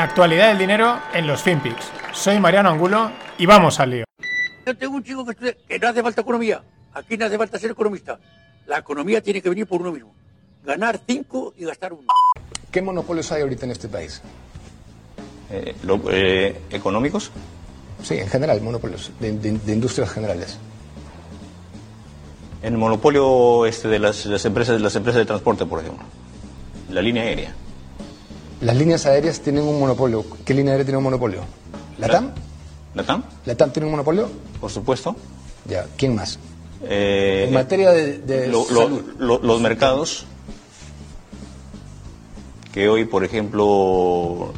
La actualidad del dinero en los FinPix. Soy Mariano Angulo y vamos al lío. Yo tengo un chico que estudia que no hace falta economía. Aquí no hace falta ser economista. La economía tiene que venir por uno mismo. Ganar cinco y gastar uno. ¿Qué monopolios hay ahorita en este país? Eh, lo- eh, ¿Económicos? Sí, en general, monopolios de, de- de industrias generales. El monopolio este de las, las empresas de las empresas de transporte, por ejemplo. La línea aérea. Las líneas aéreas tienen un monopolio. ¿Qué línea aérea tiene un monopolio? ¿Latam? ¿Latam? ¿Latam tiene un monopolio? Por supuesto. Ya, ¿quién más? Eh, En materia de, de lo- lo- salud. lo- los mercados que hoy, por ejemplo,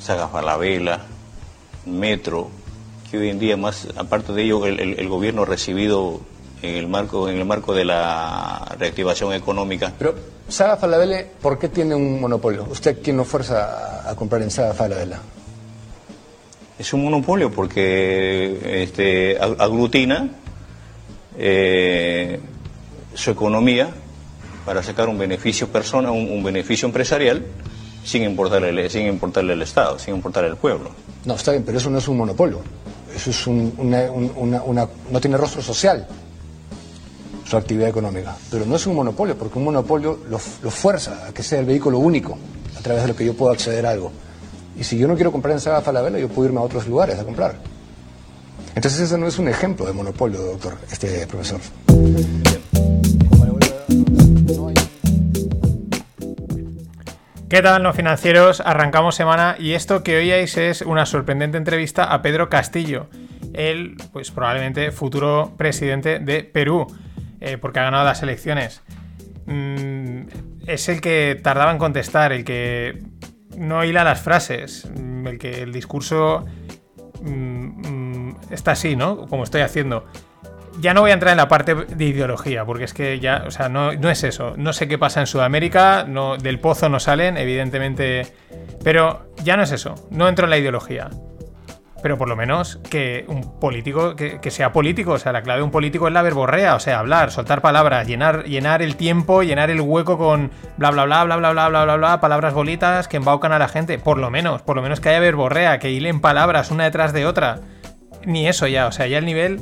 Saga Falabella, Metro, que hoy en día más, aparte de ello, el, el- el gobierno ha recibido en el marco en el marco de la reactivación económica. Pero, Saga Falabella, ¿por qué tiene un monopolio? ¿Usted quién lo fuerza a, comprar en Saga Falabella? Es un monopolio porque este, ag- aglutina eh, su economía para sacar un beneficio persona, un, un beneficio empresarial sin importarle, sin importarle al Estado, sin importarle al pueblo. No, está bien, pero eso no es un monopolio. Eso es un- una, un- una- una- no tiene rostro social su actividad económica. Pero no es un monopolio, porque un monopolio lo, lo fuerza a que sea el vehículo único a través de lo que yo puedo acceder a algo. Y si yo no quiero comprar en Saga Falabella, yo puedo irme a otros lugares a comprar. Entonces ese no es un ejemplo de monopolio, doctor, este profesor. ¿Qué tal, no financieros? Arrancamos semana y esto que oíais es una sorprendente entrevista a Pedro Castillo, el, pues probablemente futuro presidente de Perú, eh, porque ha ganado las elecciones. Mm, es el que tardaba en contestar, el que no hila las frases, mm, el que el discurso mm, está así, ¿no? Como estoy haciendo. Ya no voy a entrar en la parte de ideología, porque es que ya, o sea, no, es eso. No sé qué pasa en Sudamérica, del pozo no salen, evidentemente. Pero ya no es eso. No entro en la ideología. Pero por lo menos que un político, que, sea político, o sea, la clave de un político es la verborrea, o sea, hablar, soltar palabras, llenar, llenar el tiempo, llenar el hueco con bla bla bla bla bla bla bla bla bla, palabras bolitas que embaucan a la gente, por lo menos, por lo menos que haya verborrea, que hilen palabras una detrás de otra. Ni eso ya, o sea, ya el nivel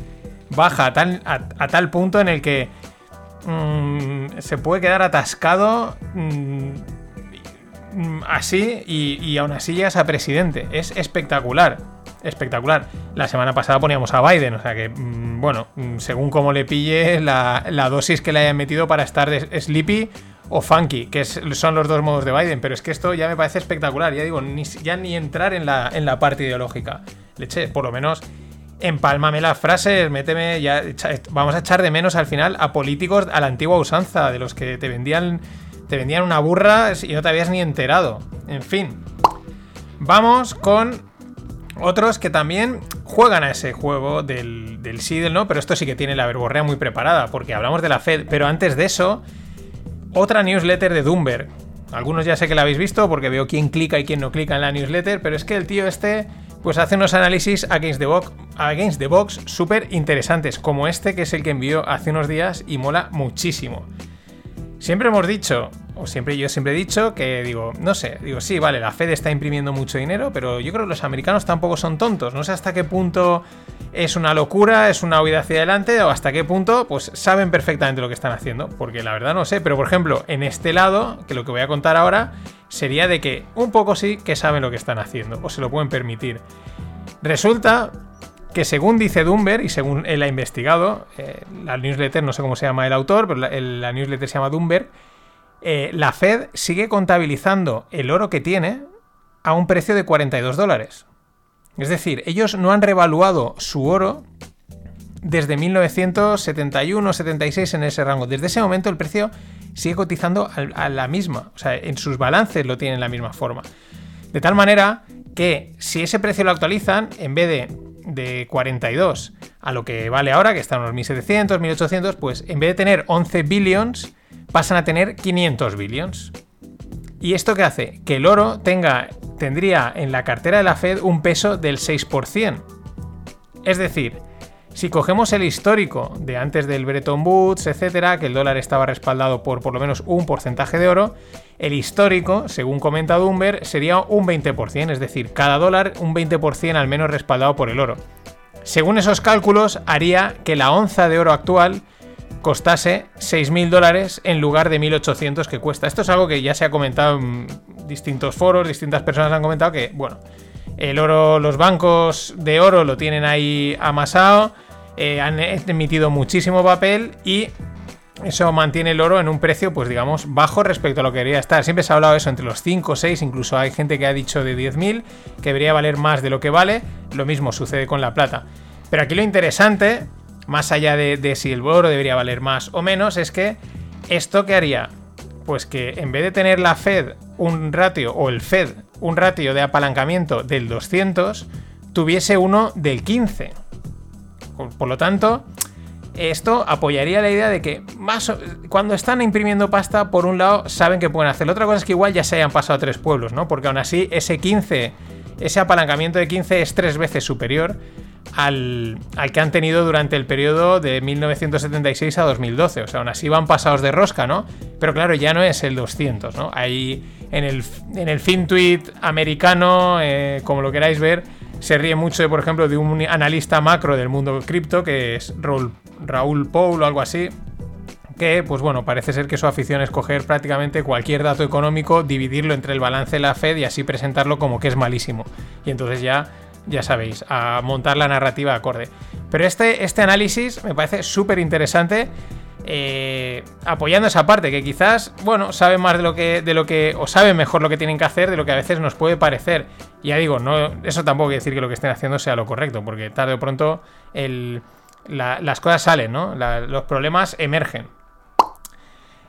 baja a tal, a, tal punto en el que mm, se puede quedar atascado mm, así y, y aún así llegas a presidente. Es espectacular. Espectacular. La semana pasada poníamos a Biden, o sea que, mm, bueno, mm, según cómo le pille la, la dosis que le hayan metido para estar sleepy o funky, que son los dos modos de Biden, pero es que esto ya me parece espectacular, ya digo, ni, ya ni entrar en la, en la parte ideológica. Leche, por lo menos empálmame las frases, méteme, ya, vamos a echar de menos al final a políticos a la antigua usanza, de los que te vendían, te vendían una burra y no te habías ni enterado. En fin. Vamos con otros que también juegan a ese juego del, del sí del no, pero esto sí que tiene la verborrea muy preparada, porque hablamos de la Fed, pero antes de eso, otra newsletter de Bloomberg. Algunos ya sé que la habéis visto porque veo quién clica y quién no clica en la newsletter, pero es que el tío este pues hace unos análisis against the box, against the box súper interesantes, como este que es el que envió hace unos días y mola muchísimo. Siempre hemos dicho, o siempre yo siempre he dicho que digo, no sé, digo, sí, vale, la Fed está imprimiendo mucho dinero, pero yo creo que los americanos tampoco son tontos. No sé hasta qué punto es una locura, es una huida hacia adelante, o hasta qué punto, pues saben perfectamente lo que están haciendo. Porque la verdad no sé, pero por ejemplo, en este lado, que lo que voy a contar ahora, sería de que un poco sí que saben lo que están haciendo, o se lo pueden permitir. Resulta que según dice Dumber y según él ha investigado, eh, la newsletter, no sé cómo se llama el autor, pero la, la newsletter se llama Dumber, eh, la Fed sigue contabilizando el oro que tiene a un precio de 42 dólares. Es decir, ellos no han revaluado su oro desde 1971-76 en ese rango. Desde ese momento el precio sigue cotizando a la misma, o sea, en sus balances lo tienen la misma forma. De tal manera que si ese precio lo actualizan, en vez de, de 42 a lo que vale ahora, que están unos 1700, 1800, pues en vez de tener 11 billions, pasan a tener 500 billions. ¿Y esto qué hace? Que el oro tenga, tendría en la cartera de la Fed un peso del 6%. Es decir, Si cogemos el histórico de antes del Bretton Woods, etcétera, que el dólar estaba respaldado por por lo menos un porcentaje de oro, el histórico, según comenta Dumber, sería un 20%, es decir, cada dólar un 20% al menos respaldado por el oro. Según esos cálculos, haría que la onza de oro actual costase 6.000 dólares en lugar de 1.800 que cuesta. Esto es algo que ya se ha comentado en distintos foros, distintas personas han comentado que, bueno, el oro, los bancos de oro lo tienen ahí amasado, eh, han emitido muchísimo papel y eso mantiene el oro en un precio, pues digamos, bajo respecto a lo que debería estar. Siempre se ha hablado eso entre los 5 o 6, incluso hay gente que ha dicho de 10.000, que debería valer más de lo que vale. Lo mismo sucede con la plata. Pero aquí lo interesante, más allá de, si el oro debería valer más o menos, es que esto que haría, pues que en vez de tener la Fed un ratio, o el Fed un ratio de apalancamiento del 200, tuviese uno del 15. Por lo tanto, esto apoyaría la idea de que más cuando están imprimiendo pasta, por un lado, saben que pueden hacerlo. Otra cosa es que igual ya se hayan pasado tres pueblos, ¿no? Porque aún así, ese 15, ese apalancamiento de 15 es tres veces superior al, que han tenido durante el periodo de 1976 a 2012. O sea, aún así van pasados de rosca, ¿no? Pero claro, ya no es el 200, ¿no? Ahí en el, en el FinTweet americano, eh, como lo queráis ver, se ríe mucho, de, por ejemplo, de un analista macro del mundo cripto, que es Raúl, Raúl Paul o algo así, que, pues bueno, parece ser que su afición es coger prácticamente cualquier dato económico, dividirlo entre el balance de la Fed y así presentarlo como que es malísimo. Y entonces ya, ya sabéis, a montar la narrativa acorde. Pero este, este análisis me parece súper interesante eh, apoyando esa parte, que quizás, bueno, saben más de lo que, de lo que, o saben mejor lo que tienen que hacer de lo que a veces nos puede parecer. Ya digo, no, eso tampoco quiere decir que lo que estén haciendo sea lo correcto, porque tarde o pronto las cosas salen, ¿no? los problemas emergen.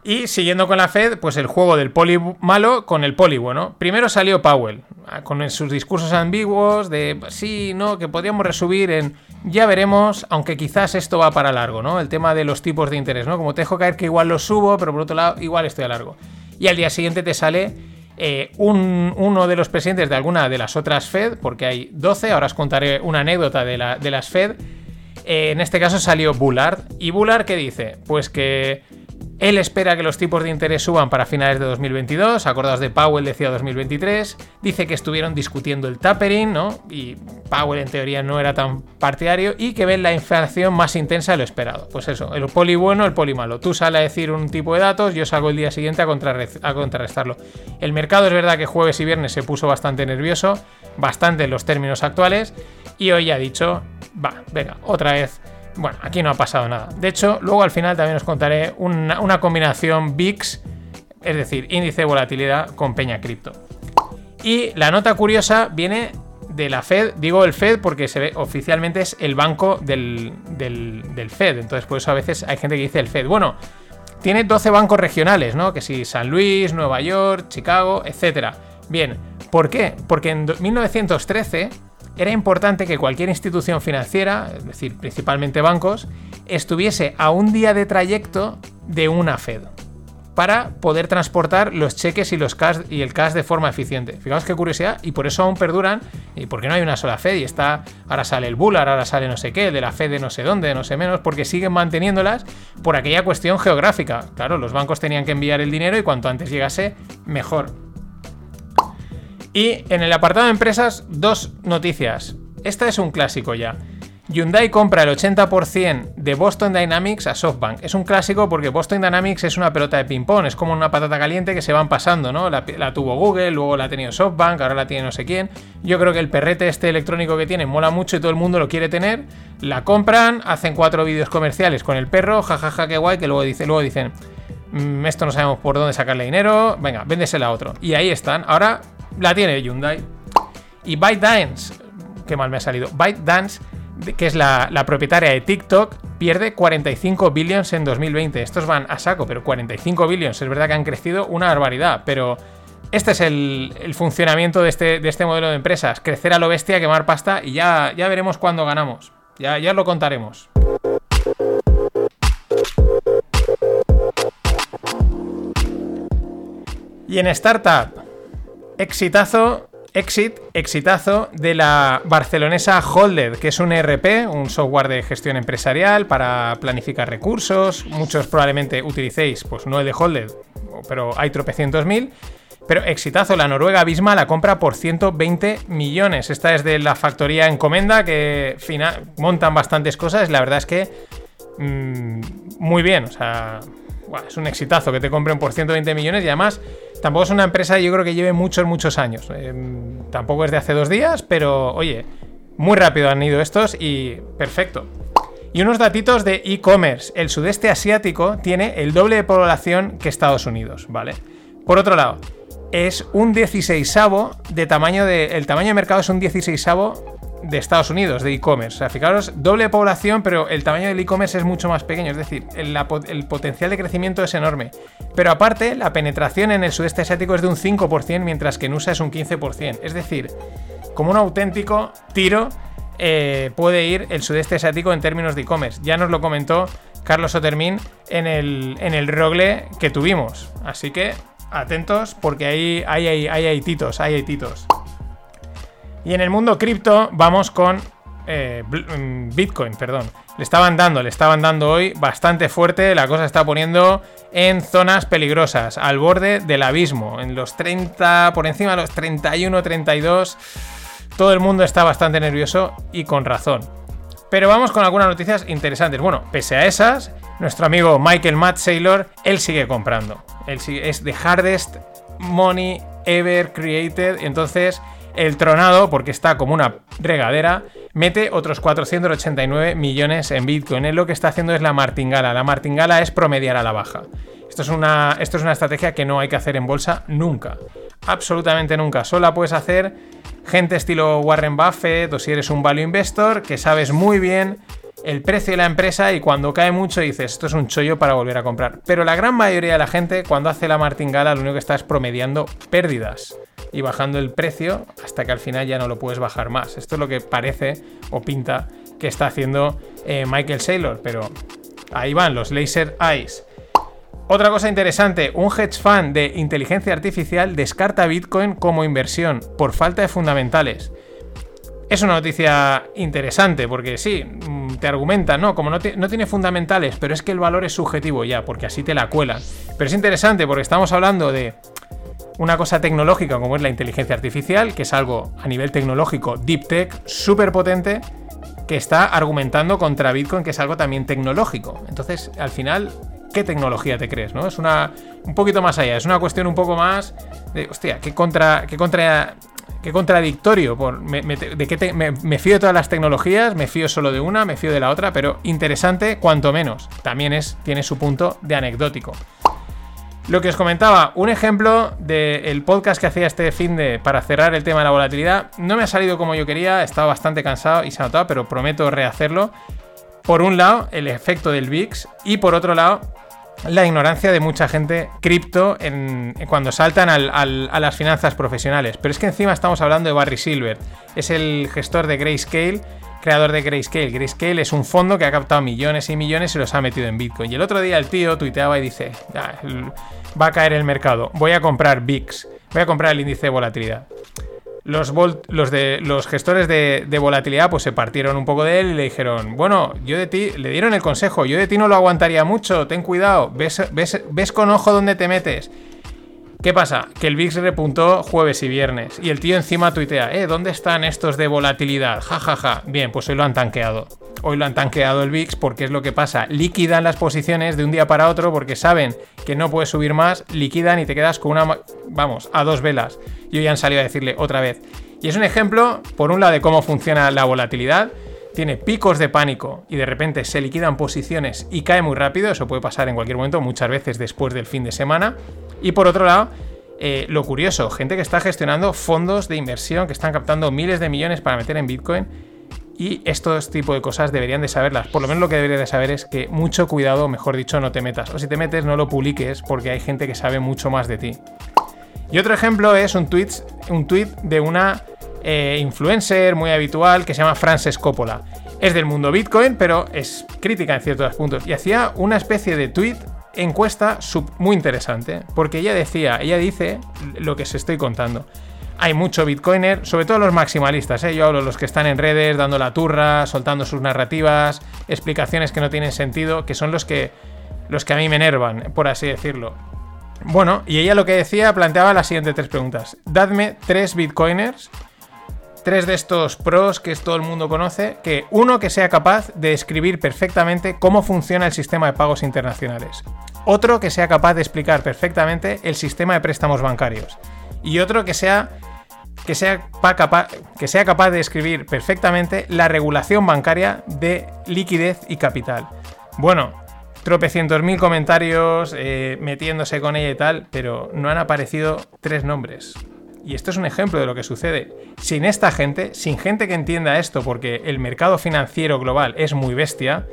Y siguiendo con la Fed, pues el juego del poli malo con el poli bueno. Primero salió Powell, con sus discursos ambiguos de sí, no, que podríamos resubir en ya veremos, aunque quizás esto va para largo, ¿no? El tema de los tipos de interés, ¿no? Como te dejo caer que igual lo subo, pero por otro lado, igual estoy a largo. Y al día siguiente te sale eh, uno de los presidentes de alguna de las otras Fed, porque hay 12, ahora os contaré una anécdota de, la, de las Fed. Eh, en este caso salió Bullard. ¿Y Bullard qué dice? Pues que él espera que los tipos de interés suban para finales de 2022, acordados de Powell decía 2023, dice que estuvieron discutiendo el tapering, ¿no? Y Powell en teoría no era tan partidario y que ven la inflación más intensa de lo esperado. Pues eso, el poli bueno, el poli malo. Tú sales a decir un tipo de datos, yo salgo el día siguiente a, a contrarrestarlo. El mercado es verdad que jueves y viernes se puso bastante nervioso, bastante en los términos actuales, y hoy ha dicho, va, venga, otra vez bueno, aquí no ha pasado nada. De hecho, luego al final también os contaré una, combinación VIX, es decir, índice de volatilidad con Peña Cripto. Y la nota curiosa viene de la Fed, digo el Fed porque se ve oficialmente es el banco del, Fed, entonces por eso a veces hay gente que dice el Fed. Bueno, tiene 12 bancos regionales, ¿no? Que si San Luis, Nueva York, Chicago, etc. Bien, ¿por qué? Porque en 1913 era importante que cualquier institución financiera, es decir, principalmente bancos, estuviese a un día de trayecto de una Fed para poder transportar los cheques y los cash y el cash de forma eficiente. Fijaos qué curiosidad, y por eso aún perduran, y porque no hay una sola Fed, y está, ahora sale el Bullard, ahora sale no sé qué, de la Fed de no sé dónde, no sé menos, porque siguen manteniéndolas por aquella cuestión geográfica. Claro, los bancos tenían que enviar el dinero y cuanto antes llegase, mejor. Y en el apartado de empresas, dos noticias. Esta es un clásico ya. Hyundai compra el 80% de Boston Dynamics a SoftBank. Es un clásico porque Boston Dynamics es una pelota de ping-pong, es como una patata caliente que se van pasando, ¿no? La, tuvo Google, luego la ha tenido SoftBank, ahora la tiene no sé quién. Yo creo que el perrete este electrónico que tiene mola mucho y todo el mundo lo quiere tener. La compran, hacen cuatro vídeos comerciales con el perro, jajaja, qué guay, que luego, dice, luego dicen, mm, esto no sabemos por dónde sacarle dinero, venga, véndesela a otro. Y ahí están. Ahora la tiene Hyundai. Y ByteDance, qué mal me ha salido. ByteDance, que es la, propietaria de TikTok, pierde 45 billions en 2020. Estos van a saco, pero 45 billions. Es verdad que han crecido una barbaridad, pero este es el, funcionamiento de este, de este, modelo de empresas. Crecer a lo bestia, quemar pasta y ya, ya veremos cuándo ganamos. Ya, ya lo contaremos. Y en Startup, Exitazo exit, exitazo de la barcelonesa Holded, que es un ERP, un software de gestión empresarial para planificar recursos. Muchos probablemente utilicéis, pues no el de Holded, pero hay tropecientos mil. Pero exitazo, la Noruega Bisma la compra por 120 millones. Esta es de la factoría Encomenda, que montan bastantes cosas. La verdad es que mm, muy bien, o sea, es un exitazo que te compren por 120 millones y además tampoco es una empresa yo creo que lleve muchos, muchos años. Em, tampoco es de hace dos días, pero oye, muy rápido han ido estos y perfecto. Y unos datitos de e-commerce. El sudeste asiático tiene el doble de población que Estados Unidos, ¿vale? Por otro lado, es un 16 de tamaño de. El tamaño de mercado es un 16 de Estados Unidos, de e-commerce. O sea, fijaros, doble población, pero el tamaño del e-commerce es mucho más pequeño. Es decir, el, potencial de crecimiento es enorme. Pero aparte, la penetración en el sudeste asiático es de un 5%, mientras que en USA es un 15%. Es decir, como un auténtico tiro eh, puede ir el sudeste asiático en términos de e-commerce. Ya nos lo comentó Carlos Otermin en el, en el rogle que tuvimos. Así que atentos porque ahí hay, hay, hay, titos, hay, hay titos. Y en el mundo cripto vamos con eh, mm, Bitcoin, perdón. Le estaban dando, le estaban dando hoy bastante fuerte. La cosa está poniendo en zonas peligrosas, al borde del abismo, en los 30, por encima de los 31, 32. Todo el mundo está bastante nervioso y con razón. Pero vamos con algunas noticias interesantes. Bueno, pese a esas, nuestro amigo Michael Matt Saylor, él sigue comprando. Él sigue, es the hardest money ever created. Entonces, el tronado, porque está como una regadera, mete otros 489 millones en Bitcoin. Él lo que está haciendo es la martingala. La martingala es promediar a la baja. Esto es, una, esto es una estrategia que no hay que hacer en bolsa nunca. Absolutamente nunca. Solo la puedes hacer gente estilo Warren Buffett o si eres un value investor que sabes muy bien el precio de la empresa y cuando cae mucho dices, esto es un chollo para volver a comprar. Pero la gran mayoría de la gente cuando hace la martingala lo único que está es promediando pérdidas y bajando el precio hasta que al final ya no lo puedes bajar más. Esto es lo que parece o pinta que está haciendo eh, Michael Saylor, pero ahí van los laser eyes. Otra cosa interesante, un hedge fund de inteligencia artificial descarta Bitcoin como inversión por falta de fundamentales. Es una noticia interesante porque sí, mm, te argumenta, no, como no, no, tiene fundamentales, pero es que el valor es subjetivo ya, porque así te la cuelan. Pero es interesante porque estamos hablando de una cosa tecnológica como es la inteligencia artificial, que es algo a nivel tecnológico, deep tech, súper potente, que está argumentando contra Bitcoin, que es algo también tecnológico. Entonces, al final, ¿qué tecnología te crees? ¿no? Es una un poquito más allá, es una cuestión un poco más de, hostia, ¿qué contra, qué contra Qué contradictorio. Por, me, de qué me, fío de todas las tecnologías, me fío solo de una, me fío de la otra, pero interesante cuanto menos. También es, tiene su punto de anecdótico. Lo que os comentaba, un ejemplo del podcast que hacía este fin de para cerrar el tema de la volatilidad. No me ha salido como yo quería, estaba bastante cansado y se ha notado, pero prometo rehacerlo. Por un lado, el efecto del VIX y por otro lado, la ignorancia de mucha gente cripto en, cuando saltan a las finanzas profesionales. Pero es que encima estamos hablando de Barry Silver. Es el gestor de Grayscale, creador de Grayscale. Grayscale es un fondo que ha captado millones y millones y los ha metido en Bitcoin. Y el otro día el tío tuiteaba y dice, va a caer el mercado, voy a comprar VIX, voy a comprar el índice de volatilidad los, los, de, los gestores de, volatilidad pues se partieron un poco de él y le dijeron, bueno, yo de ti, le dieron el consejo, yo de ti no lo aguantaría mucho, ten cuidado, ves, ves, ves con ojo dónde te metes. ¿Qué pasa? Que el VIX repuntó jueves y viernes. Y el tío encima tuitea, ¿eh? ¿Dónde están estos de volatilidad? Ja, ja, ja. Bien, pues hoy lo han tanqueado. Hoy lo han tanqueado el VIX porque es lo que pasa. Liquidan las posiciones de un día para otro porque saben que no puedes subir más, liquidan y te quedas con una, vamos, a dos velas. Y hoy han salido a decirle otra vez. Y es un ejemplo, por un lado, de cómo funciona la volatilidad tiene picos de pánico y de repente se liquidan posiciones y cae muy rápido, eso puede pasar en cualquier momento, muchas veces después del fin de semana. Y por otro lado, eh, lo curioso, gente que está gestionando fondos de inversión, que están captando miles de millones para meter en Bitcoin. Y estos tipos de cosas deberían de saberlas. Por lo menos lo que deberías de saber es que mucho cuidado, mejor dicho, no te metas. O si te metes, no lo publiques porque hay gente que sabe mucho más de ti. Y otro ejemplo es un tweet, un tweet de una eh, influencer muy habitual que se llama Frances Coppola. Es del mundo Bitcoin, pero es crítica en ciertos puntos. Y hacía una especie de tweet encuesta muy interesante, porque ella decía, ella dice lo que se estoy contando. Hay mucho bitcoiner, sobre todo los maximalistas, ¿eh? yo hablo los que están en redes dando la turra, soltando sus narrativas, explicaciones que no tienen sentido, que son los que, los que a mí me enervan, por así decirlo. Bueno, y ella lo que decía planteaba las siguientes tres preguntas. Dadme tres bitcoiners, tres de estos pros que todo el mundo conoce, que uno que sea capaz de escribir perfectamente cómo funciona el sistema de pagos internacionales. Otro que sea capaz de explicar perfectamente el sistema de préstamos bancarios. Y otro que sea que sea, capaz, que sea capaz de escribir perfectamente la regulación bancaria de liquidez y capital. Bueno, tropecientos mil comentarios eh, metiéndose con ella y tal, pero no han aparecido tres nombres. Y esto es un ejemplo de lo que sucede. Sin esta gente, sin gente que entienda esto, porque el mercado financiero global es muy bestia,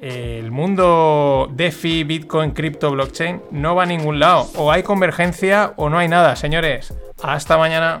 el mundo DeFi, Bitcoin, cripto, blockchain no va a ningún lado. O hay convergencia o no hay nada, señores. Hasta mañana.